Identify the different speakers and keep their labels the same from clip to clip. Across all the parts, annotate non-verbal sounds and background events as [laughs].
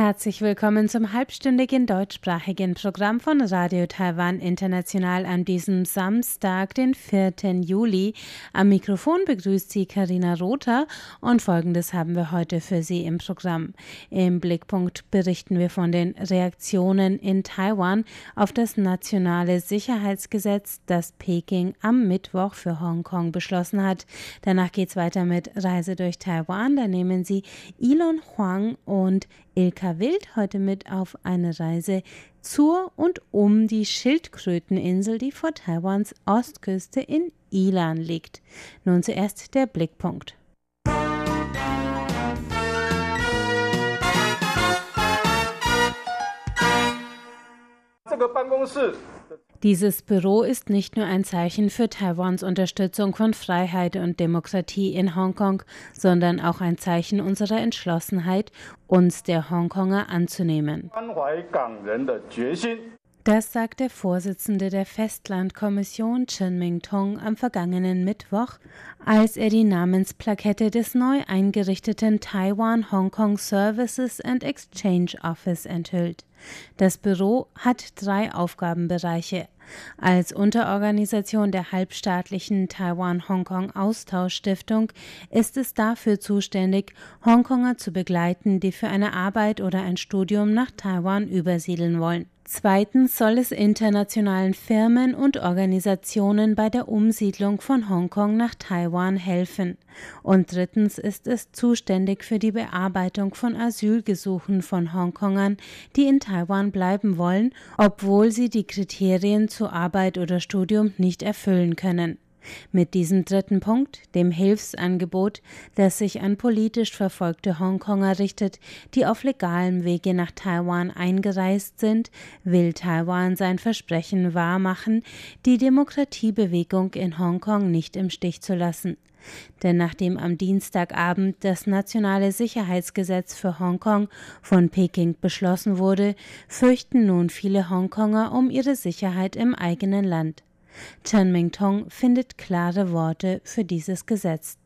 Speaker 1: Herzlich willkommen zum halbstündigen deutschsprachigen Programm von Radio Taiwan International an diesem Samstag, den 4. Juli. Am Mikrofon begrüßt Sie Karina Rother und Folgendes haben wir heute für Sie im Programm. Im Blickpunkt berichten wir von den Reaktionen in Taiwan auf das nationale Sicherheitsgesetz, das Peking am Mittwoch für Hongkong beschlossen hat. Danach geht es weiter mit Reise durch Taiwan. Da nehmen Sie Elon Huang und Ilka Wild heute mit auf eine Reise zur und um die Schildkröteninsel, die vor Taiwans Ostküste in Ilan liegt. Nun zuerst der Blickpunkt. Dieses Büro ist nicht nur ein Zeichen für Taiwans Unterstützung von Freiheit und Demokratie in Hongkong, sondern auch ein Zeichen unserer Entschlossenheit, uns der Hongkonger anzunehmen. Das sagt der Vorsitzende der Festlandkommission Chen Ming-tong am vergangenen Mittwoch, als er die Namensplakette des neu eingerichteten Taiwan Hong Kong Services and Exchange Office enthüllt. Das Büro hat drei Aufgabenbereiche. Als Unterorganisation der halbstaatlichen Taiwan-Hongkong-Austauschstiftung ist es dafür zuständig, Hongkonger zu begleiten, die für eine Arbeit oder ein Studium nach Taiwan übersiedeln wollen. Zweitens soll es internationalen Firmen und Organisationen bei der Umsiedlung von Hongkong nach Taiwan helfen. Und drittens ist es zuständig für die Bearbeitung von Asylgesuchen von Hongkongern, die in Taiwan bleiben wollen, obwohl sie die Kriterien zu Arbeit oder Studium nicht erfüllen können. Mit diesem dritten Punkt, dem Hilfsangebot, das sich an politisch verfolgte Hongkonger richtet, die auf legalem Wege nach Taiwan eingereist sind, will Taiwan sein Versprechen wahrmachen, die Demokratiebewegung in Hongkong nicht im Stich zu lassen. Denn nachdem am Dienstagabend das nationale Sicherheitsgesetz für Hongkong von Peking beschlossen wurde, fürchten nun viele Hongkonger um ihre Sicherheit im eigenen Land. Chen Ming-tong findet klare Worte für dieses Gesetz.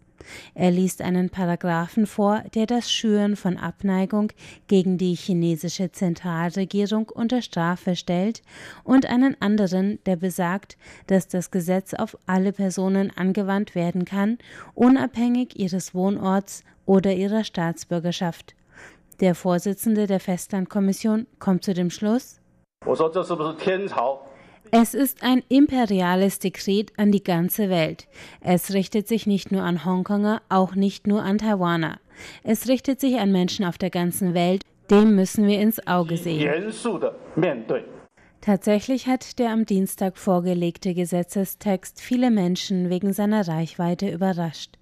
Speaker 1: Er liest einen Paragraphen vor, der das Schüren von Abneigung gegen die chinesische Zentralregierung unter Strafe stellt, und einen anderen, der besagt, dass das Gesetz auf alle Personen angewandt werden kann, unabhängig ihres Wohnorts oder ihrer Staatsbürgerschaft. Der Vorsitzende der Festlandkommission kommt zu dem Schluss, es ist ein imperiales Dekret an die ganze Welt. Es richtet sich nicht nur an Hongkonger, auch nicht nur an Taiwaner. Es richtet sich an Menschen auf der ganzen Welt. Dem müssen wir ins Auge sehen. Tatsächlich hat der am Dienstag vorgelegte Gesetzestext viele Menschen wegen seiner Reichweite überrascht.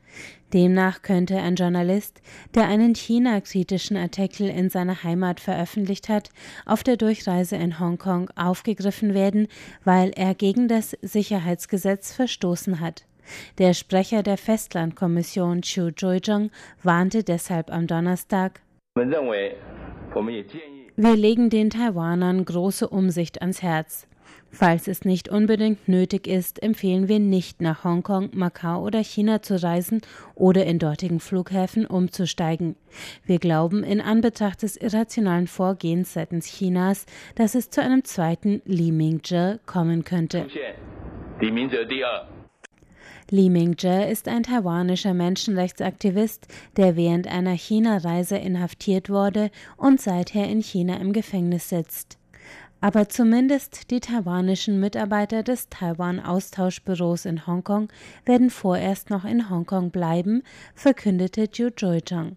Speaker 1: Demnach könnte ein Journalist, der einen China-kritischen Artikel in seiner Heimat veröffentlicht hat, auf der Durchreise in Hongkong aufgegriffen werden, weil er gegen das Sicherheitsgesetz verstoßen hat. Der Sprecher der Festlandkommission Chiu Joijong warnte deshalb am Donnerstag, wir legen den Taiwanern große Umsicht ans Herz. Falls es nicht unbedingt nötig ist, empfehlen wir nicht nach Hongkong, Macau oder China zu reisen oder in dortigen Flughäfen umzusteigen. Wir glauben in Anbetracht des irrationalen Vorgehens seitens Chinas, dass es zu einem zweiten Li Mingzhe kommen könnte. Li Mingzhe ist ein taiwanischer Menschenrechtsaktivist, der während einer China-Reise inhaftiert wurde und seither in China im Gefängnis sitzt. Aber zumindest die taiwanischen Mitarbeiter des Taiwan-Austauschbüros in Hongkong werden vorerst noch in Hongkong bleiben, verkündete Jiu Joichang.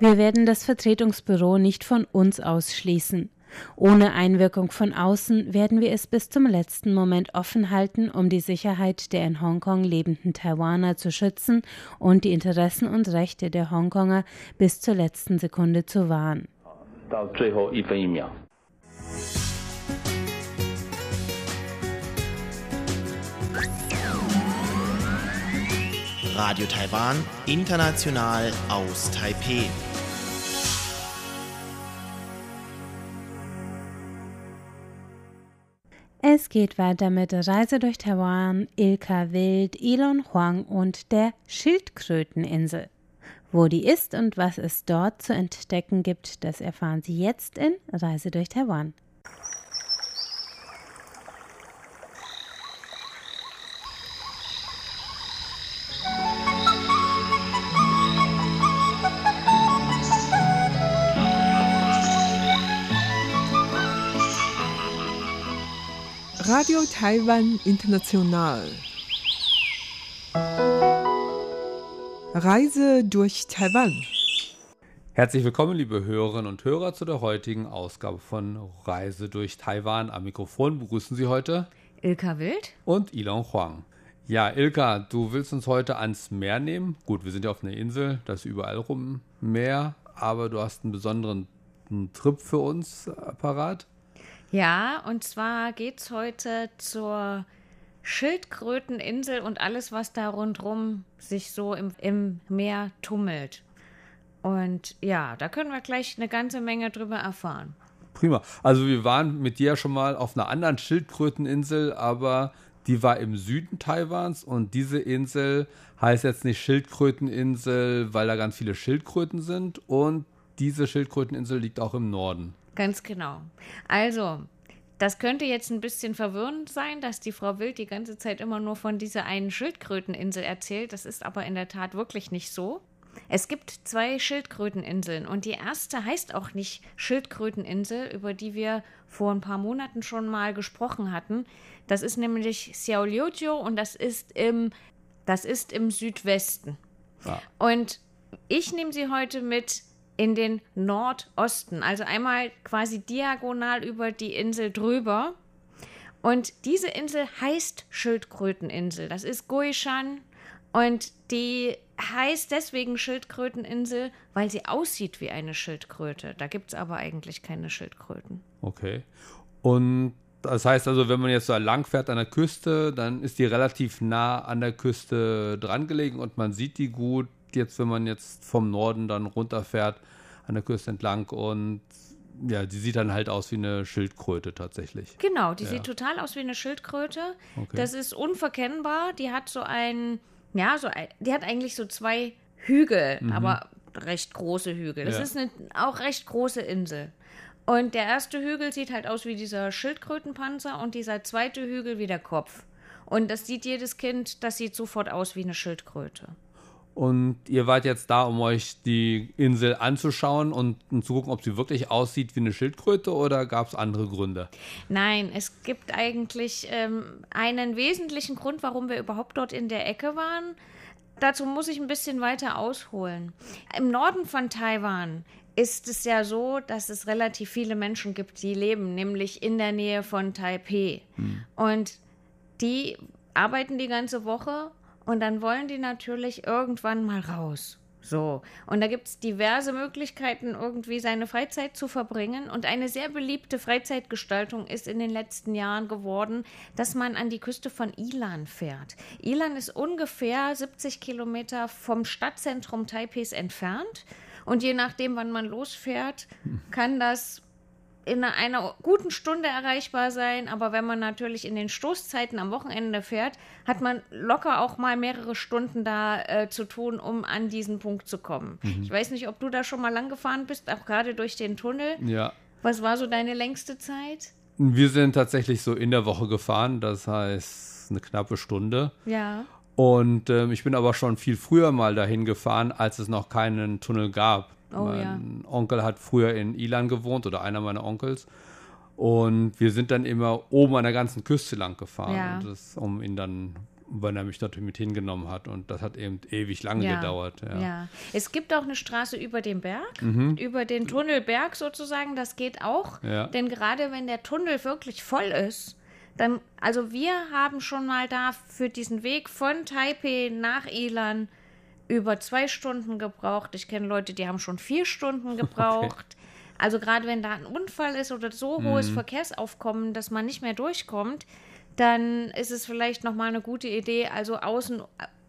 Speaker 1: Wir werden das Vertretungsbüro nicht von uns ausschließen. Ohne Einwirkung von außen werden wir es bis zum letzten Moment offen halten, um die Sicherheit der in Hongkong lebenden Taiwaner zu schützen und die Interessen und Rechte der Hongkonger bis zur letzten Sekunde zu wahren.
Speaker 2: 到最后一分一秒。
Speaker 3: Radio Taiwan, international aus Taipei.
Speaker 1: Es geht weiter mit Reise durch Taiwan, Ilka Wild, Elon Huang und der Schildkröteninsel. Wo die ist und was es dort zu entdecken gibt, das erfahren Sie jetzt in Reise durch Taiwan.
Speaker 4: Radio Taiwan International. Reise durch Taiwan.
Speaker 5: Herzlich willkommen, liebe Hörerinnen und Hörer, zu der heutigen Ausgabe von Reise durch Taiwan. Am Mikrofon begrüßen Sie heute
Speaker 6: Ilka Wild
Speaker 5: und Ilon Huang. Ja, Ilka, du willst uns heute ans Meer nehmen. Gut, wir sind ja auf einer Insel, da ist überall rum Meer, aber du hast einen besonderen Trip für uns parat.
Speaker 6: Ja, und zwar geht es heute zur Schildkröteninsel und alles, was da rundherum sich so im, im Meer tummelt. Und ja, da können wir gleich eine ganze Menge drüber erfahren.
Speaker 5: Prima. Also wir waren mit dir schon mal auf einer anderen Schildkröteninsel, aber die war im Süden Taiwans und diese Insel heißt jetzt nicht Schildkröteninsel, weil da ganz viele Schildkröten sind und diese Schildkröteninsel liegt auch im Norden.
Speaker 6: Ganz genau. Also, das könnte jetzt ein bisschen verwirrend sein, dass die Frau Wild die ganze Zeit immer nur von dieser einen Schildkröteninsel erzählt. Das ist aber in der Tat wirklich nicht so. Es gibt zwei Schildkröteninseln und die erste heißt auch nicht Schildkröteninsel, über die wir vor ein paar Monaten schon mal gesprochen hatten. Das ist nämlich Xiaoliujiu und das ist im, das ist im Südwesten. Ja. Und ich nehme sie heute mit in den Nordosten, also einmal quasi diagonal über die Insel drüber. Und diese Insel heißt Schildkröteninsel. Das ist Guishan und die heißt deswegen Schildkröteninsel, weil sie aussieht wie eine Schildkröte. Da gibt es aber eigentlich keine Schildkröten.
Speaker 5: Okay. Und das heißt also, wenn man jetzt so lang fährt an der Küste, dann ist die relativ nah an der Küste dran gelegen und man sieht die gut jetzt, wenn man jetzt vom Norden dann runterfährt, an der Küste entlang und ja, die sieht dann halt aus wie eine Schildkröte tatsächlich.
Speaker 6: Genau, die ja. sieht total aus wie eine Schildkröte. Okay. Das ist unverkennbar. Die hat so ein, ja, so ein, die hat eigentlich so zwei Hügel, mhm. aber recht große Hügel. Das ja. ist eine auch recht große Insel. Und der erste Hügel sieht halt aus wie dieser Schildkrötenpanzer und dieser zweite Hügel wie der Kopf. Und das sieht jedes Kind, das sieht sofort aus wie eine Schildkröte.
Speaker 5: Und ihr wart jetzt da, um euch die Insel anzuschauen und, zu gucken, ob sie wirklich aussieht wie eine Schildkröte oder gab es andere Gründe?
Speaker 6: Nein, es gibt eigentlich ähm, einen wesentlichen Grund, warum wir überhaupt dort in der Ecke waren. Dazu muss ich ein bisschen weiter ausholen. Im Norden von Taiwan ist es ja so, dass es relativ viele Menschen gibt, die leben, nämlich in der Nähe von Taipei. Hm. Und die arbeiten die ganze Woche und dann wollen die natürlich irgendwann mal raus. So. Und da gibt es diverse Möglichkeiten, irgendwie seine Freizeit zu verbringen. Und eine sehr beliebte Freizeitgestaltung ist in den letzten Jahren geworden, dass man an die Küste von Ilan fährt. Ilan ist ungefähr 70 Kilometer vom Stadtzentrum Taipehs entfernt. Und je nachdem, wann man losfährt, kann das in einer guten Stunde erreichbar sein, aber wenn man natürlich in den Stoßzeiten am Wochenende fährt, hat man locker auch mal mehrere Stunden da äh, zu tun, um an diesen Punkt zu kommen. Mhm. Ich weiß nicht, ob du da schon mal lang gefahren bist, auch gerade durch den Tunnel.
Speaker 5: Ja.
Speaker 6: Was war so deine längste Zeit?
Speaker 5: Wir sind tatsächlich so in der Woche gefahren, das heißt eine knappe Stunde.
Speaker 6: Ja.
Speaker 5: Und ähm, ich bin aber schon viel früher mal dahin gefahren, als es noch keinen Tunnel gab.
Speaker 6: Oh, mein
Speaker 5: ja. Onkel hat früher in Ilan gewohnt oder einer meiner Onkels. Und wir sind dann immer oben an der ganzen Küste lang gefahren,
Speaker 6: ja.
Speaker 5: das, um ihn dann, weil er mich natürlich mit hingenommen hat. Und das hat eben ewig lange
Speaker 6: ja.
Speaker 5: gedauert.
Speaker 6: Ja. ja. Es gibt auch eine Straße über den Berg, mhm. über den Tunnelberg sozusagen. Das geht auch.
Speaker 5: Ja.
Speaker 6: Denn gerade wenn der Tunnel wirklich voll ist, dann, also wir haben schon mal da für diesen Weg von Taipei nach Ilan über zwei Stunden gebraucht. Ich kenne Leute, die haben schon vier Stunden [laughs] gebraucht. Okay. Also gerade wenn da ein Unfall ist oder so hohes mhm. Verkehrsaufkommen, dass man nicht mehr durchkommt, dann ist es vielleicht noch mal eine gute Idee, also außen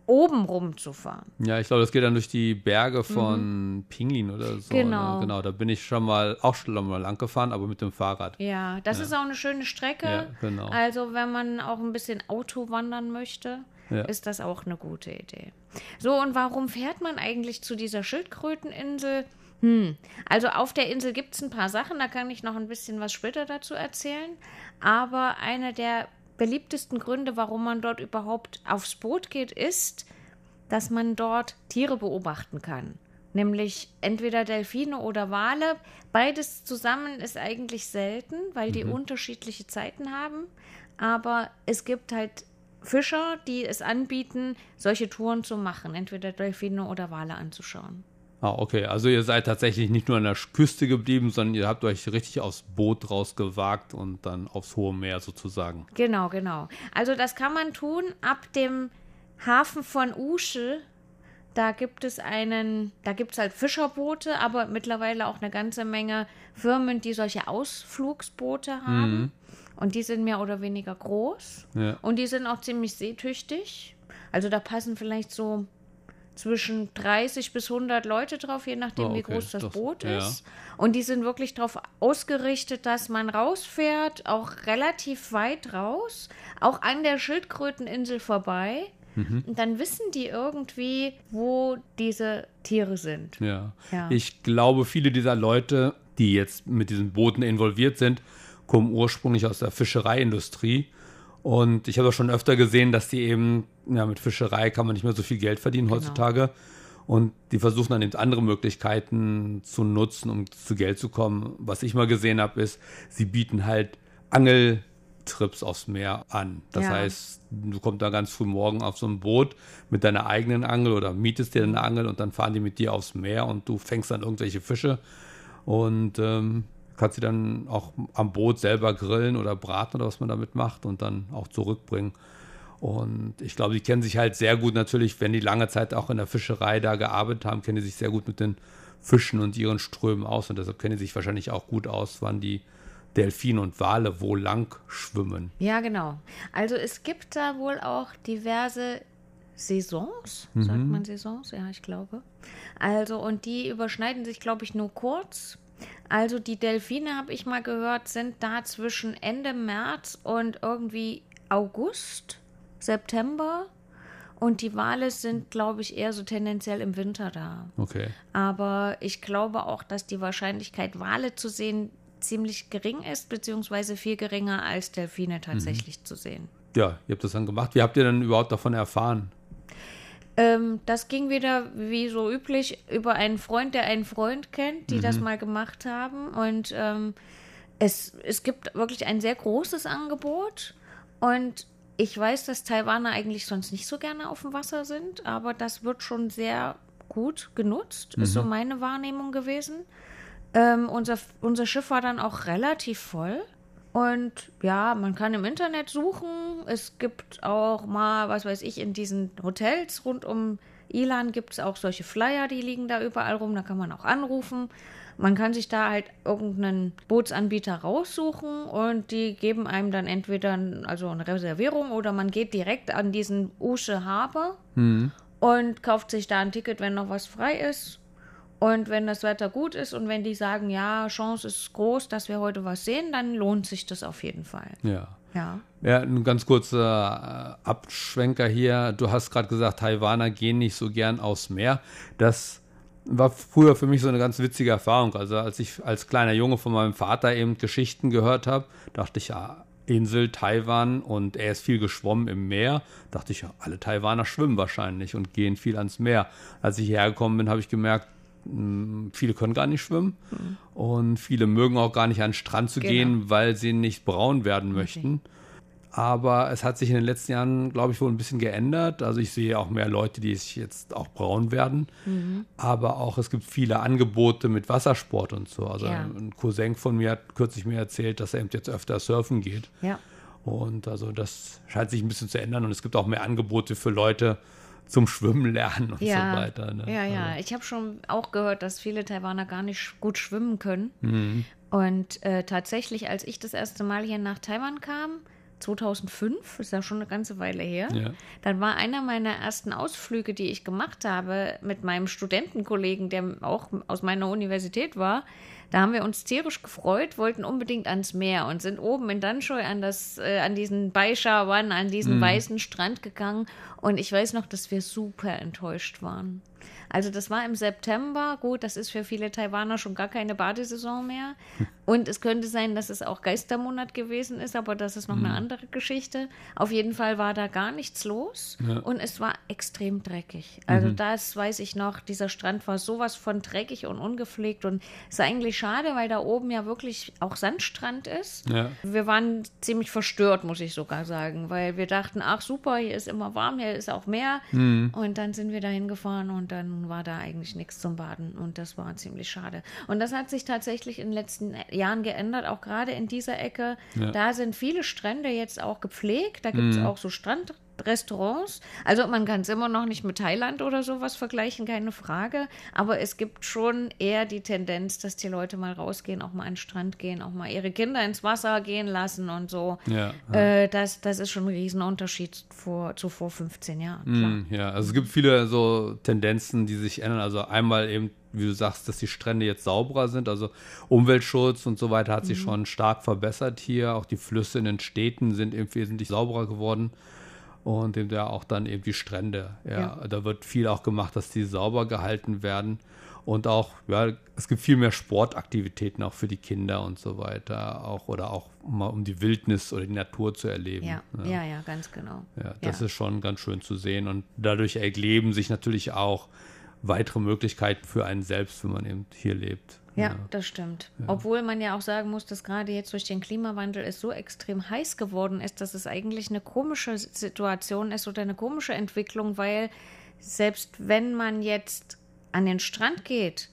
Speaker 6: oben rumzufahren.
Speaker 5: Ja, ich glaube, das geht dann durch die Berge von Pinglin oder so.
Speaker 6: Genau.
Speaker 5: Ne? Genau, da bin ich schon mal auch schon mal lang gefahren, aber mit dem Fahrrad.
Speaker 6: Ja, das
Speaker 5: Ja.
Speaker 6: ist auch eine schöne Strecke.
Speaker 5: Ja, genau.
Speaker 6: Also, wenn man auch ein bisschen Auto wandern möchte,
Speaker 5: Ja.
Speaker 6: ist das auch eine gute Idee. So, und warum fährt man eigentlich zu dieser Schildkröteninsel? Hm, also auf der Insel gibt es ein paar Sachen, da kann ich noch ein bisschen was später dazu erzählen. Aber einer der beliebtesten Gründe, warum man dort überhaupt aufs Boot geht, ist, dass man dort Tiere beobachten kann. Nämlich entweder Delfine oder Wale. Beides zusammen ist eigentlich selten, weil die unterschiedliche Zeiten haben. Aber es gibt halt Fischer, die es anbieten, solche Touren zu machen, entweder Delfine oder Wale anzuschauen.
Speaker 5: Ah, okay. Also ihr seid tatsächlich nicht nur an der Küste geblieben, sondern ihr habt euch richtig aufs Boot rausgewagt und dann aufs hohe Meer sozusagen.
Speaker 6: Genau, genau. Also das kann man tun ab dem Hafen von Usche. Da gibt es einen, da gibt es halt Fischerboote, aber mittlerweile auch eine ganze Menge Firmen, die solche Ausflugsboote haben. Und die sind mehr oder weniger groß.
Speaker 5: Ja.
Speaker 6: Und die sind auch ziemlich seetüchtig. Also da passen vielleicht so zwischen 30 bis 100 Leute drauf, je nachdem,
Speaker 5: Oh,
Speaker 6: wie
Speaker 5: okay.
Speaker 6: groß das
Speaker 5: Das-
Speaker 6: Boot
Speaker 5: ja.
Speaker 6: ist. Und die sind wirklich darauf ausgerichtet, dass man rausfährt, auch relativ weit raus, auch an der Schildkröteninsel vorbei.
Speaker 5: Mhm.
Speaker 6: Und dann wissen die irgendwie, wo diese Tiere sind.
Speaker 5: Ja.
Speaker 6: Ja.
Speaker 5: Ich glaube, viele dieser Leute, die jetzt mit diesen Booten involviert sind, kommen ursprünglich aus der Fischereiindustrie. Und ich habe auch schon öfter gesehen, dass die eben, ja, mit Fischerei kann man nicht mehr so viel Geld verdienen heutzutage. Und die versuchen dann eben andere Möglichkeiten zu nutzen, um zu Geld zu kommen. Was ich mal gesehen habe, ist, sie bieten halt Angeltrips aufs Meer an. Das
Speaker 6: Ja.
Speaker 5: heißt, du kommst da ganz früh morgen auf so ein Boot mit deiner eigenen Angel oder mietest dir eine Angel und dann fahren die mit dir aufs Meer und du fängst dann irgendwelche Fische und ähm, kannst sie dann auch am Boot selber grillen oder braten oder was man damit macht und dann auch zurückbringen. Und ich glaube, die kennen sich halt sehr gut natürlich, wenn die lange Zeit auch in der Fischerei da gearbeitet haben, kennen die sich sehr gut mit den Fischen und ihren Strömen aus und deshalb kennen die sich wahrscheinlich auch gut aus, wann die Delfine und Wale wo lang schwimmen.
Speaker 6: Ja, genau. Also es gibt da wohl auch diverse Saisons, sagt man Saisons? Ja, ich glaube. Also und die überschneiden sich, glaube ich, nur kurz. Also die Delfine, habe ich mal gehört, sind da zwischen Ende März und irgendwie August, September. Und die Wale sind, glaube ich, eher so tendenziell im Winter da.
Speaker 5: Okay.
Speaker 6: Aber ich glaube auch, dass die Wahrscheinlichkeit, Wale zu sehen, ziemlich gering ist, beziehungsweise viel geringer als Delfine tatsächlich zu sehen.
Speaker 5: Ja, ihr habt das dann gemacht. Wie habt ihr dann überhaupt davon erfahren?
Speaker 6: Ähm, das ging wieder, wie so üblich, über einen Freund, der einen Freund kennt, die das mal gemacht haben. Und ähm, es, es gibt wirklich ein sehr großes Angebot. Und ich weiß, dass Taiwaner eigentlich sonst nicht so gerne auf dem Wasser sind, aber das wird schon sehr gut genutzt, ist so meine Wahrnehmung gewesen. Ähm, unser, unser Schiff war dann auch relativ voll. Und ja, man kann im Internet suchen. Es gibt auch mal, was weiß ich, in diesen Hotels rund um Ilan gibt es auch solche Flyer, die liegen da überall rum. Da kann man auch anrufen. Man kann sich da halt irgendeinen Bootsanbieter raussuchen und die geben einem dann entweder also eine Reservierung oder man geht direkt an diesen Usche Harbor und kauft sich da ein Ticket, wenn noch was frei ist. Und wenn das Wetter gut ist und wenn die sagen, ja, Chance ist groß, dass wir heute was sehen, dann lohnt sich das auf jeden Fall.
Speaker 5: Ja.
Speaker 6: Ja.
Speaker 5: Ja, ein ganz kurzer äh, Abschwenker hier. Du hast gerade gesagt, Taiwaner gehen nicht so gern aufs Meer. Das war früher für mich so eine ganz witzige Erfahrung. Also als ich als kleiner Junge von meinem Vater eben Geschichten gehört habe, dachte ich, ja, Insel Taiwan und er ist viel geschwommen im Meer. Dachte ich, ja, alle Taiwaner schwimmen wahrscheinlich und gehen viel ans Meer. Als ich hierher gekommen bin, habe ich gemerkt, viele können gar nicht schwimmen und viele mögen auch gar nicht an den Strand zu
Speaker 6: Genau.
Speaker 5: gehen, weil sie nicht braun werden möchten. Aber es hat sich in den letzten Jahren, glaube ich, wohl ein bisschen geändert. Also ich sehe auch mehr Leute, die sich jetzt auch braun werden. Aber auch es gibt viele Angebote mit Wassersport und so. Also
Speaker 6: Ja.
Speaker 5: ein Cousin von mir hat kürzlich mir erzählt, dass er eben jetzt öfter surfen geht.
Speaker 6: Ja.
Speaker 5: Und also das scheint sich ein bisschen zu ändern. Und es gibt auch mehr Angebote für Leute zum Schwimmen lernen und
Speaker 6: Ja,
Speaker 5: so weiter. Ne?
Speaker 6: ja, ja.
Speaker 5: Also,
Speaker 6: Ich habe schon auch gehört, dass viele Taiwaner gar nicht gut schwimmen können.
Speaker 5: Mhm.
Speaker 6: Und äh, tatsächlich, als ich das erste Mal hier nach Taiwan kam, 2005, ist ja schon eine ganze Weile her.
Speaker 5: Ja.
Speaker 6: Dann war einer meiner ersten Ausflüge, die ich gemacht habe, mit meinem Studentenkollegen, der auch aus meiner Universität war. Da haben wir uns tierisch gefreut, wollten unbedingt ans Meer und sind oben in Danschoy an, das, äh, an diesen Baishawan, an diesen weißen Strand gegangen. Und ich weiß noch, dass wir super enttäuscht waren. Also das war im September. Gut, das ist für viele Taiwaner schon gar keine Badesaison mehr. Und es könnte sein, dass es auch Geistermonat gewesen ist, aber das ist noch eine andere Geschichte. Auf jeden Fall war da gar nichts los und es war extrem dreckig. Also das weiß ich noch, dieser Strand war sowas von dreckig und ungepflegt und es ist eigentlich schade, weil da oben ja wirklich auch Sandstrand ist.
Speaker 5: Ja.
Speaker 6: Wir waren ziemlich verstört, muss ich sogar sagen, weil wir dachten, ach super, hier ist immer warm, hier ist auch Meer. Und dann sind wir da hingefahren und dann war da eigentlich nichts zum Baden und das war ziemlich schade. Und das hat sich tatsächlich in den letzten Jahren geändert, auch gerade in dieser Ecke.
Speaker 5: Ja.
Speaker 6: Da sind viele Strände jetzt auch gepflegt, da gibt es auch so Strandrestaurants. Also man kann es immer noch nicht mit Thailand oder sowas vergleichen, keine Frage. Aber es gibt schon eher die Tendenz, dass die Leute mal rausgehen, auch mal an den Strand gehen, auch mal ihre Kinder ins Wasser gehen lassen und so.
Speaker 5: Ja,
Speaker 6: Äh, das, das ist schon ein Riesenunterschied vor, zu vor 15 Jahren.
Speaker 5: Mm, Ja, also es gibt viele so Tendenzen, die sich ändern. Also einmal eben, wie du sagst, dass die Strände jetzt sauberer sind. Also Umweltschutz und so weiter hat sich schon stark verbessert hier. Auch die Flüsse in den Städten sind eben wesentlich sauberer geworden. Und eben ja auch dann eben die Strände. Ja, da wird viel auch gemacht, dass die sauber gehalten werden. Und auch, ja, es gibt viel mehr Sportaktivitäten auch für die Kinder und so weiter. Auch, oder auch mal um die Wildnis oder die Natur zu erleben.
Speaker 6: Ja, ja, ja, ganz genau.
Speaker 5: Ja, das
Speaker 6: Ja.
Speaker 5: ist schon ganz schön zu sehen. Und dadurch erleben sich natürlich auch weitere Möglichkeiten für einen selbst, wenn man eben hier lebt.
Speaker 6: Ja, das stimmt. Obwohl man ja auch sagen muss, dass gerade jetzt durch den Klimawandel es so extrem heiß geworden ist, dass es eigentlich eine komische Situation ist oder eine komische Entwicklung, weil selbst wenn man jetzt an den Strand geht,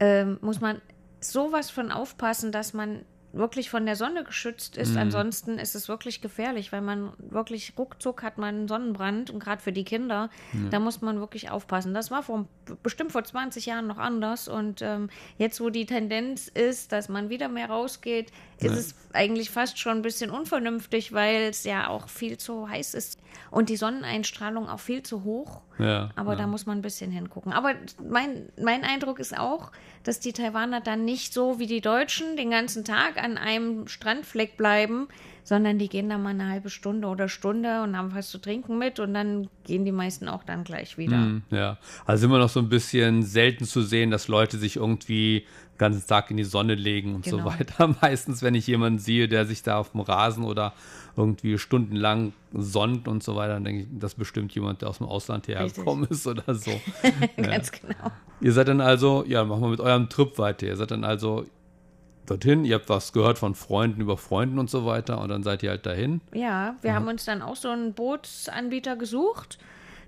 Speaker 6: ähm, muss man sowas von aufpassen, dass man wirklich von der Sonne geschützt ist. Ansonsten ist es wirklich gefährlich, weil man wirklich ruckzuck hat man einen Sonnenbrand und gerade für die Kinder, da muss man wirklich aufpassen. Das war vor, bestimmt vor 20 Jahren noch anders und ähm, jetzt, wo die Tendenz ist, dass man wieder mehr rausgeht, ist es eigentlich fast schon ein bisschen unvernünftig, weil es ja auch viel zu heiß ist und die Sonneneinstrahlung auch viel zu hoch.
Speaker 5: Ja,
Speaker 6: Aber
Speaker 5: ja.
Speaker 6: da muss man ein bisschen hingucken. Aber mein, mein Eindruck ist auch, dass die Taiwaner dann nicht so wie die Deutschen den ganzen Tag an einem Strandfleck bleiben, sondern die gehen da mal eine halbe Stunde oder Stunde und haben was zu trinken mit und dann gehen die meisten auch dann gleich wieder.
Speaker 5: Hm, Ja, also immer noch so ein bisschen selten zu sehen, dass Leute sich irgendwie ganzen Tag in die Sonne legen und so
Speaker 6: Genau.
Speaker 5: weiter. [laughs] Meistens, wenn ich jemanden sehe, der sich da auf dem Rasen oder irgendwie stundenlang sonnt und so weiter, dann denke ich, das ist bestimmt jemand, der aus dem Ausland hierher
Speaker 6: Richtig.
Speaker 5: gekommen ist oder so. [laughs]
Speaker 6: Ganz genau.
Speaker 5: Ihr seid dann also, ja, machen wir mit eurem Trip weiter. Ihr seid dann also dorthin, ihr habt was gehört von Freunden über Freunden und so weiter und dann seid ihr halt dahin.
Speaker 6: Ja, wir haben uns dann auch so einen Bootsanbieter gesucht.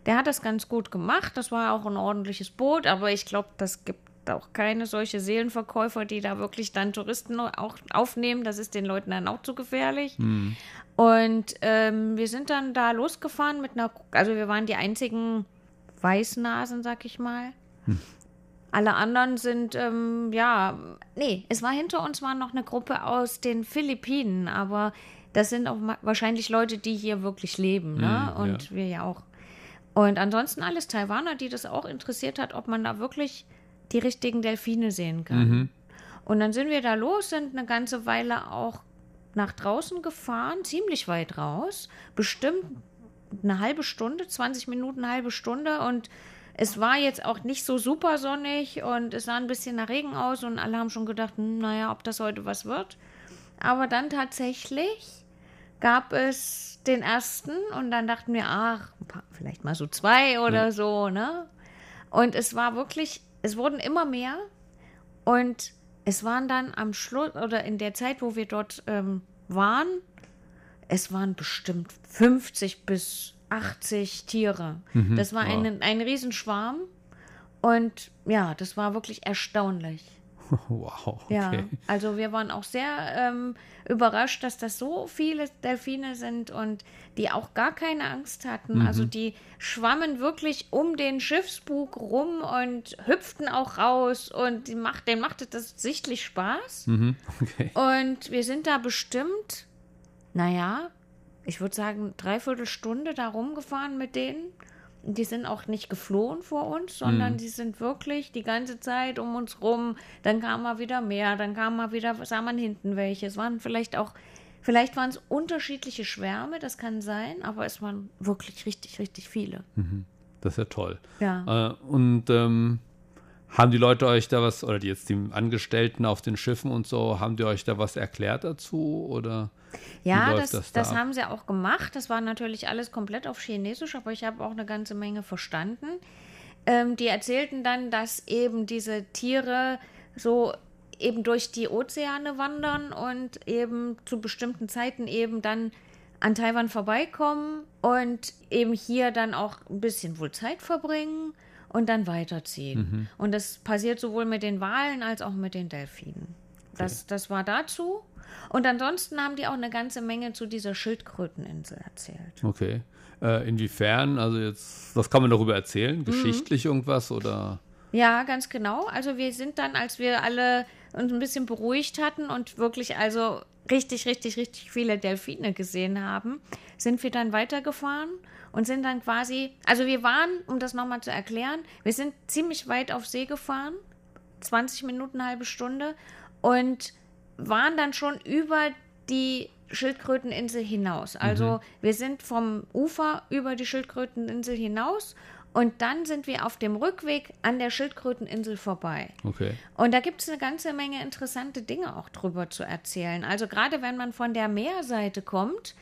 Speaker 6: Der hat das ganz gut gemacht. Das war auch ein ordentliches Boot, aber ich glaube, das gibt auch keine solche Seelenverkäufer, die da wirklich dann Touristen auch aufnehmen. Das ist den Leuten dann auch zu gefährlich. Und ähm, wir sind dann da losgefahren mit einer, also wir waren die einzigen Weißnasen, sag ich mal. Alle anderen sind, ähm, ja, nee, es war hinter uns war noch eine Gruppe aus den Philippinen, aber das sind auch wahrscheinlich Leute, die hier wirklich leben, ne?
Speaker 5: Mm,
Speaker 6: Und wir ja auch. Und ansonsten alles Taiwaner, die das auch interessiert hat, ob man da wirklich die richtigen Delfine sehen kann. Und dann sind wir da los, sind eine ganze Weile auch nach draußen gefahren, ziemlich weit raus, bestimmt eine halbe Stunde, 20 Minuten, eine halbe Stunde und es war jetzt auch nicht so super sonnig und es sah ein bisschen nach Regen aus und alle haben schon gedacht, hm, naja, ob das heute was wird. Aber dann tatsächlich gab es den ersten und dann dachten wir, ach, vielleicht mal so zwei oder so, ne? Und es war wirklich, es wurden immer mehr und es waren dann am Schluss oder in der Zeit, wo wir dort ähm, waren, es waren bestimmt 50 bis 80 Tiere. das war ein, ein Riesenschwarm. Und ja, das war wirklich erstaunlich. [laughs]
Speaker 5: Wow,
Speaker 6: Ja,
Speaker 5: okay.
Speaker 6: also wir waren auch sehr ähm, überrascht, dass das so viele Delfine sind und die auch gar keine Angst hatten. Also die schwammen wirklich um den Schiffsbug rum und hüpften auch raus und die macht, denen machte das sichtlich Spaß.
Speaker 5: Mhm, okay.
Speaker 6: Und wir sind da bestimmt, naja, ich würde sagen, dreiviertel Stunde da rumgefahren mit denen. Die sind auch nicht geflohen vor uns, sondern
Speaker 5: Mhm.
Speaker 6: die sind wirklich die ganze Zeit um uns rum. Dann kam mal wieder mehr, dann kam mal wieder, sah man hinten welche. Es waren vielleicht auch, vielleicht waren es unterschiedliche Schwärme, das kann sein, aber es waren wirklich richtig, richtig viele.
Speaker 5: Das ist ja toll.
Speaker 6: Ja.
Speaker 5: Äh, und ähm, haben die Leute euch da was, oder die jetzt die Angestellten auf den Schiffen und so, haben die euch da was erklärt dazu? Oder
Speaker 6: Ja, das,
Speaker 5: das
Speaker 6: das,
Speaker 5: da ab?
Speaker 6: haben sie auch gemacht. Das war natürlich alles komplett auf Chinesisch, aber ich habe auch eine ganze Menge verstanden. Ähm, die erzählten dann, dass eben diese Tiere so eben durch die Ozeane wandern und eben zu bestimmten Zeiten eben dann an Taiwan vorbeikommen und eben hier dann auch ein bisschen wohl Zeit verbringen und dann weiterziehen.
Speaker 5: Mhm.
Speaker 6: Und das passiert sowohl mit den Walen als auch mit den Delfinen. Das, das war dazu. Und ansonsten haben die auch eine ganze Menge zu dieser Schildkröteninsel erzählt.
Speaker 5: okay. Äh, inwiefern? Also jetzt, was kann man darüber erzählen? Geschichtlich irgendwas oder?
Speaker 6: Ja, ganz genau. Also wir sind dann, als wir alle uns ein bisschen beruhigt hatten und wirklich also richtig, richtig, richtig viele Delfine gesehen haben, sind wir dann weitergefahren und sind dann quasi, also wir waren, um das nochmal zu erklären, wir sind ziemlich weit auf See gefahren, 20 Minuten, eine halbe Stunde und waren dann schon über die Schildkröteninsel hinaus. Also wir sind vom Ufer über die Schildkröteninsel hinaus und dann sind wir auf dem Rückweg an der Schildkröteninsel vorbei.
Speaker 5: Okay.
Speaker 6: Und da gibt es eine ganze Menge interessante Dinge auch drüber zu erzählen. Also gerade wenn man von der Meerseite kommt,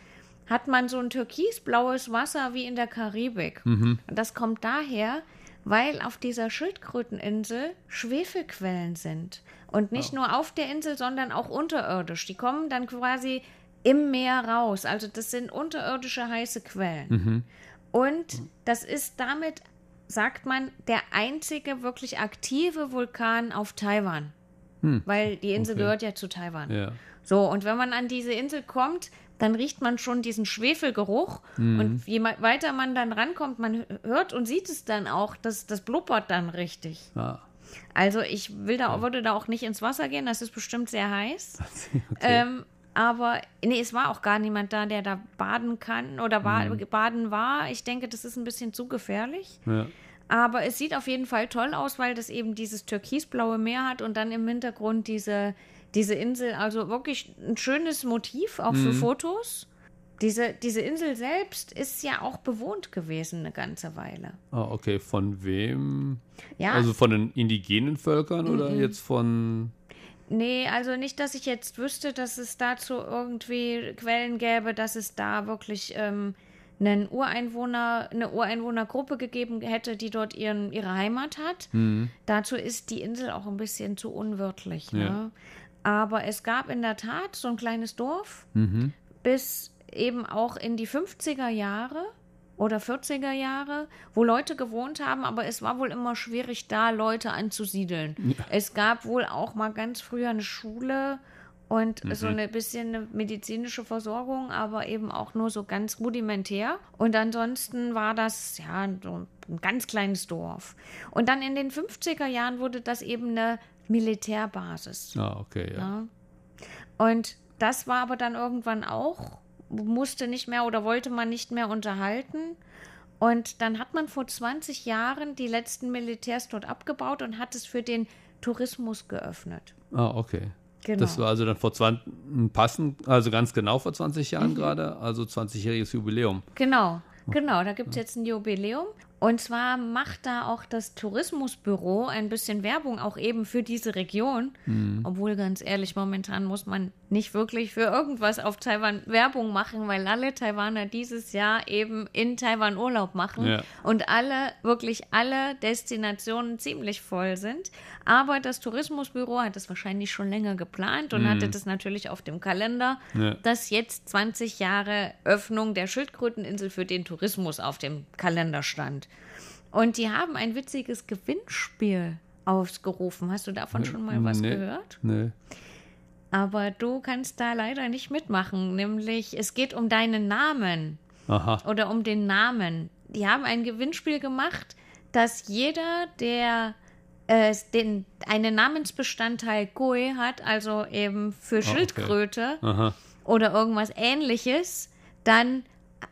Speaker 6: hat man so ein türkisblaues Wasser wie in der Karibik. Und das kommt daher, weil auf dieser Schildkröteninsel Schwefelquellen sind. Und nicht nur auf der Insel, sondern auch unterirdisch. Die kommen dann quasi im Meer raus. Also das sind unterirdische heiße Quellen. Und das ist damit, sagt man, der einzige wirklich aktive Vulkan auf Taiwan. Weil die Insel
Speaker 5: okay.
Speaker 6: gehört ja zu Taiwan.
Speaker 5: Ja.
Speaker 6: So, und wenn man an diese Insel kommt, dann riecht man schon diesen Schwefelgeruch. Und je weiter man dann rankommt, man hört und sieht es dann auch, das, das blubbert dann richtig.
Speaker 5: Ah,
Speaker 6: Also ich will da, würde da auch nicht ins Wasser gehen, das ist bestimmt sehr heiß. [laughs]
Speaker 5: okay.
Speaker 6: Ähm, aber nee, es war auch gar niemand da, der da baden kann oder ba baden war. Ich denke, das ist ein bisschen zu gefährlich.
Speaker 5: ja.
Speaker 6: Aber es sieht auf jeden Fall toll aus, weil das eben dieses türkisblaue Meer hat und dann im Hintergrund diese, diese Insel. Also wirklich ein schönes Motiv, auch für Fotos. Diese, diese Insel selbst ist ja auch bewohnt gewesen eine ganze Weile.
Speaker 5: Ah, okay. Von wem?
Speaker 6: Ja,
Speaker 5: Also von den indigenen Völkern oder jetzt von.
Speaker 6: nee, also nicht, dass ich jetzt wüsste, dass es dazu irgendwie Quellen gäbe, dass es da wirklich ähm, einen Ureinwohner, eine Ureinwohnergruppe gegeben hätte, die dort ihren, ihre Heimat hat. Dazu ist die Insel auch ein bisschen zu unwirtlich. Ne?
Speaker 5: Ja.
Speaker 6: Aber es gab in der Tat so ein kleines Dorf bis eben auch in die 50er Jahre oder 40er Jahre, wo Leute gewohnt haben, aber es war wohl immer schwierig, da Leute anzusiedeln. Es gab wohl auch mal ganz früher eine Schule und so eine bisschen eine medizinische Versorgung, aber eben auch nur so ganz rudimentär. Und ansonsten war das ja so ein ganz kleines Dorf. Und dann in den 50er Jahren wurde das eben eine Militärbasis.
Speaker 5: Ah, okay, ja.
Speaker 6: Ja. Und das war aber dann irgendwann auch, musste nicht mehr oder wollte man nicht mehr unterhalten. Und dann hat man vor 20 Jahren die letzten Militärs dort abgebaut und hat es für den Tourismus geöffnet.
Speaker 5: Ah, okay.
Speaker 6: Genau.
Speaker 5: Das war also dann vor 20, passend, also ganz genau vor 20 Jahren
Speaker 6: Mhm.
Speaker 5: gerade, also 20-jähriges Jubiläum.
Speaker 6: Genau, genau, da gibt es jetzt ein Jubiläum. Und zwar macht da auch das Tourismusbüro ein bisschen Werbung auch eben für diese Region. Obwohl ganz ehrlich, momentan muss man nicht wirklich für irgendwas auf Taiwan Werbung machen, weil alle Taiwaner dieses Jahr eben in Taiwan Urlaub machen
Speaker 5: Ja.
Speaker 6: und alle, wirklich alle Destinationen ziemlich voll sind. Aber das Tourismusbüro hat das wahrscheinlich schon länger geplant und hatte das natürlich auf dem Kalender,
Speaker 5: Ja.
Speaker 6: dass jetzt 20 Jahre Öffnung der Schildkröteninsel für den Tourismus auf dem Kalender stand. Und die haben ein witziges Gewinnspiel ausgerufen. Hast du davon schon mal was
Speaker 5: Nee.
Speaker 6: gehört?
Speaker 5: Nee.
Speaker 6: Aber du kannst da leider nicht mitmachen. Nämlich, es geht um deinen Namen
Speaker 5: Aha.
Speaker 6: oder um den Namen. Die haben ein Gewinnspiel gemacht, dass jeder, der äh, den, einen Namensbestandteil Gui hat, also eben für
Speaker 5: okay.
Speaker 6: Schildkröte
Speaker 5: Aha.
Speaker 6: oder irgendwas ähnliches, dann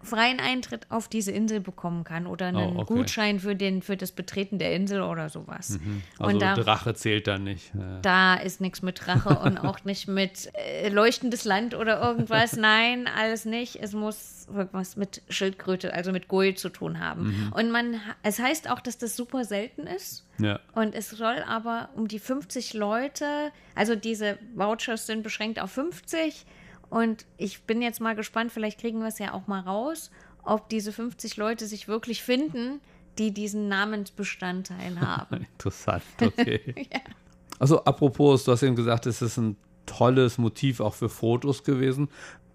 Speaker 6: freien Eintritt auf diese Insel bekommen kann oder einen
Speaker 5: Oh, okay.
Speaker 6: Gutschein für, den, für das Betreten der Insel oder sowas.
Speaker 5: Also
Speaker 6: und da,
Speaker 5: Drache zählt dann nicht. Ja.
Speaker 6: da ist nichts mit Drache und auch nicht mit äh, leuchtendes Land oder irgendwas. [laughs] Nein, alles nicht. Es muss irgendwas mit Schildkröte, also mit Goi zu tun haben. Und man, es heißt auch, dass das super selten ist.
Speaker 5: Ja.
Speaker 6: Und es soll aber um die 50 Leute, also diese Vouchers sind beschränkt auf 50. Und ich bin jetzt mal gespannt, vielleicht kriegen wir es ja auch mal raus, ob diese 50 Leute sich wirklich finden, die diesen Namensbestandteil haben. [laughs]
Speaker 5: Interessant, okay. [laughs] Also apropos, du hast eben gesagt, es ist ein tolles Motiv auch für Fotos gewesen.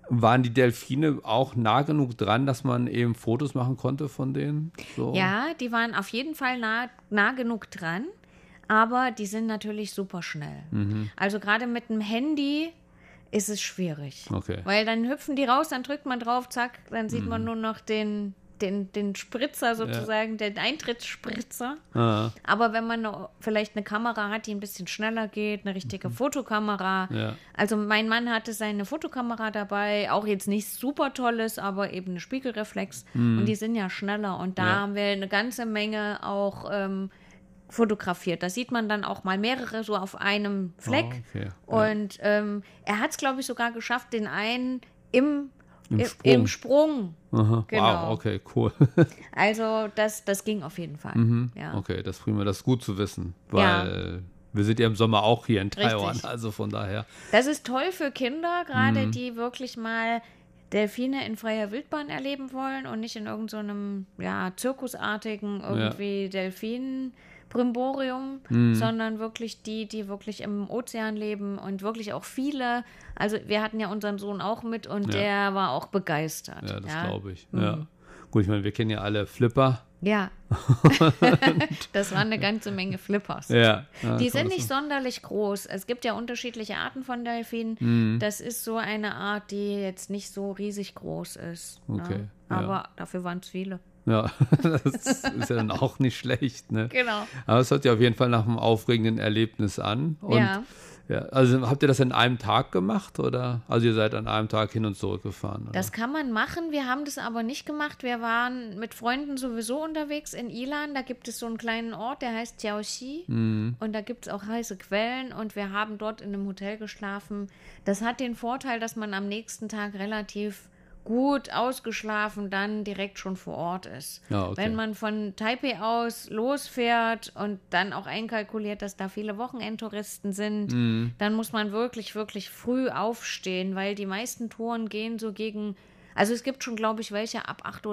Speaker 5: Waren die Delfine auch nah genug dran, dass man eben Fotos machen konnte von denen? So?
Speaker 6: Ja, die waren auf jeden Fall nah, nah genug dran, aber die sind natürlich super schnell.
Speaker 5: Mhm.
Speaker 6: Also gerade mit dem Handy ist es schwierig.
Speaker 5: Okay.
Speaker 6: Weil dann hüpfen die raus, dann drückt man drauf, zack, dann sieht
Speaker 5: Mhm.
Speaker 6: man nur noch den, den, den Spritzer sozusagen, den Eintrittsspritzer.
Speaker 5: Ah,
Speaker 6: Aber wenn man ne, vielleicht eine Kamera hat, die ein bisschen schneller geht, eine richtige Fotokamera.
Speaker 5: Mhm. Ja.
Speaker 6: Also mein Mann hatte seine Fotokamera dabei, auch jetzt nicht super tolles, aber eben eine Spiegelreflex. Und die sind ja schneller. Und da
Speaker 5: Mhm. Ja.
Speaker 6: haben wir eine ganze Menge auch ähm, fotografiert. Da sieht man dann auch mal mehrere so auf einem Fleck.
Speaker 5: Oh, okay.
Speaker 6: Und ähm, er hat es, glaube ich, sogar geschafft, den einen im,
Speaker 5: Im
Speaker 6: im,
Speaker 5: Sprung.
Speaker 6: im Sprung.
Speaker 5: Aha.
Speaker 6: Genau.
Speaker 5: Wow, okay, cool. [laughs]
Speaker 6: Also das, das ging auf jeden Fall. Ja.
Speaker 5: Okay, das ist prima, das ist gut zu wissen, weil wir sind ja im Sommer auch hier in
Speaker 6: Richtig.
Speaker 5: Taiwan, also von daher.
Speaker 6: Das ist toll für Kinder, gerade
Speaker 5: Mhm.
Speaker 6: die wirklich mal Delfine in freier Wildbahn erleben wollen und nicht in irgendeinem ja, zirkusartigen irgendwie Delfin-Brimborium,
Speaker 5: Mhm.
Speaker 6: sondern wirklich die, die wirklich im Ozean leben und wirklich auch viele. Also wir hatten ja unseren Sohn auch mit und
Speaker 5: Ja.
Speaker 6: der war auch begeistert.
Speaker 5: Ja, das
Speaker 6: ja. Mhm.
Speaker 5: glaube ich. Ja. Gut, ich meine, wir kennen ja alle Flipper.
Speaker 6: Ja. [laughs] [laughs] das waren eine ganze Menge Flippers.
Speaker 5: Ja. ja
Speaker 6: Die sind nicht
Speaker 5: so-
Speaker 6: sonderlich groß. Es gibt ja unterschiedliche Arten von Delfinen.
Speaker 5: Mhm.
Speaker 6: Das ist so eine Art, die jetzt nicht so riesig groß ist.
Speaker 5: Okay,
Speaker 6: Ne?
Speaker 5: ja.
Speaker 6: Aber dafür waren es viele.
Speaker 5: Ja, [laughs] das ist ja dann auch nicht schlecht, ne?
Speaker 6: Genau.
Speaker 5: Aber es hört sich auf jeden Fall nach einem aufregenden Erlebnis an. Und,
Speaker 6: Ja.
Speaker 5: ja. Also habt ihr das in einem Tag gemacht oder? Also ihr seid an einem Tag hin und zurück gefahren, oder?
Speaker 6: Das kann man machen. Wir haben das aber nicht gemacht. Wir waren mit Freunden sowieso unterwegs in Ilan. Da gibt es so einen kleinen Ort, der heißt Jiaoxi.
Speaker 5: Mhm.
Speaker 6: Und da gibt es auch heiße Quellen. Und wir haben dort in einem Hotel geschlafen. Das hat den Vorteil, dass man am nächsten Tag relativ gut ausgeschlafen dann direkt schon vor Ort ist.
Speaker 5: Ja, okay.
Speaker 6: Wenn man von Taipei aus losfährt und dann auch einkalkuliert, dass da viele Wochenendtouristen sind,
Speaker 5: Mhm.
Speaker 6: dann muss man wirklich, wirklich früh aufstehen, weil die meisten Touren gehen so gegen, also es gibt schon, glaube ich, welche ab 8.30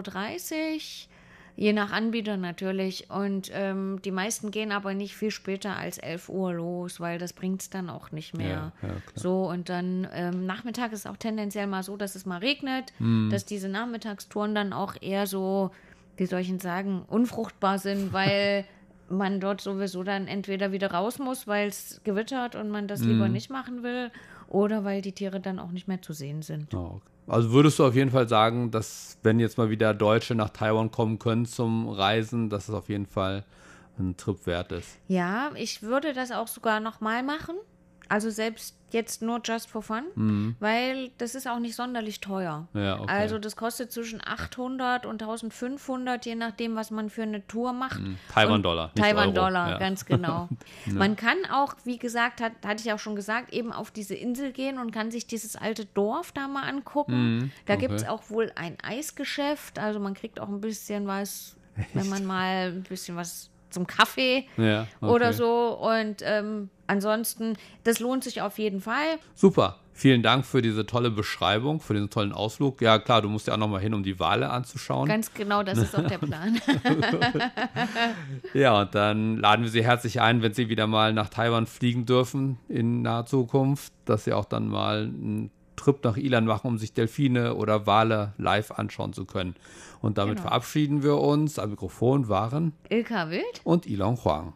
Speaker 6: Uhr, je nach Anbieter natürlich. Und ähm, die meisten gehen aber nicht viel später als 11 Uhr los, weil das bringt es dann auch nicht mehr.
Speaker 5: Ja, ja,
Speaker 6: so, und dann ähm, Nachmittag ist auch tendenziell mal so, dass es mal regnet,
Speaker 5: Mhm.
Speaker 6: dass diese Nachmittagstouren dann auch eher so, wie soll ich denn sagen, unfruchtbar sind, [laughs] weil man dort sowieso dann entweder wieder raus muss, weil es gewittert und man das
Speaker 5: Mhm.
Speaker 6: lieber nicht machen will, oder weil die Tiere dann auch nicht mehr zu sehen sind.
Speaker 5: Ja, okay. Also würdest du auf jeden Fall sagen, dass wenn jetzt mal wieder Deutsche nach Taiwan kommen können zum Reisen, dass es auf jeden Fall ein Trip wert ist?
Speaker 6: Ja, ich würde das auch sogar nochmal machen. Also selbst jetzt nur just for fun, weil das ist auch nicht sonderlich teuer.
Speaker 5: Mhm. Ja, okay.
Speaker 6: Also das kostet zwischen 800 und 1500, je nachdem, was man für eine Tour macht.
Speaker 5: Taiwan-Dollar, nicht
Speaker 6: Taiwan-Dollar,
Speaker 5: Euro, ja.
Speaker 6: ganz genau. [laughs] Man kann auch, wie gesagt, hat, hatte ich auch schon gesagt, eben auf diese Insel gehen und kann sich dieses alte Dorf da mal angucken. da gibt es
Speaker 5: Mhm, okay.
Speaker 6: auch wohl ein Eisgeschäft, also man kriegt auch ein bisschen was, wenn man [laughs] mal ein bisschen was zum Kaffee
Speaker 5: Ja, okay.
Speaker 6: oder so. Und ähm, ansonsten, das lohnt sich auf jeden Fall.
Speaker 5: Super. Vielen Dank für diese tolle Beschreibung, für diesen tollen Ausflug. Ja, klar, du musst ja auch noch mal hin, um die Wale anzuschauen.
Speaker 6: Ganz genau, das ist auch der Plan. [laughs]
Speaker 5: Ja, und dann laden wir Sie herzlich ein, wenn Sie wieder mal nach Taiwan fliegen dürfen in naher Zukunft, dass Sie auch dann mal einen Trip nach Ilan machen, um sich Delfine oder Wale live anschauen zu können. Und damit
Speaker 6: Genau.
Speaker 5: verabschieden wir uns. Am Mikrofon waren
Speaker 6: Ilka Wild.
Speaker 5: und Ilon Huang.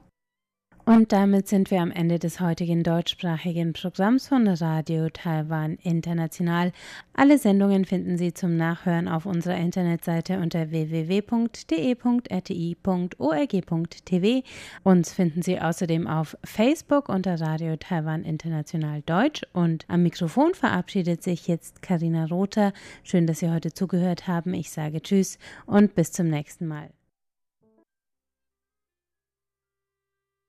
Speaker 1: Und damit sind wir am Ende des heutigen deutschsprachigen Programms von Radio Taiwan International. Alle Sendungen finden Sie zum Nachhören auf unserer Internetseite unter www.de.rti.org.tv. Uns finden Sie außerdem auf Facebook unter Radio Taiwan International Deutsch. Und am Mikrofon verabschiedet sich jetzt Karina Rother. Schön, dass Sie heute zugehört haben. Ich sage Tschüss und bis zum nächsten Mal.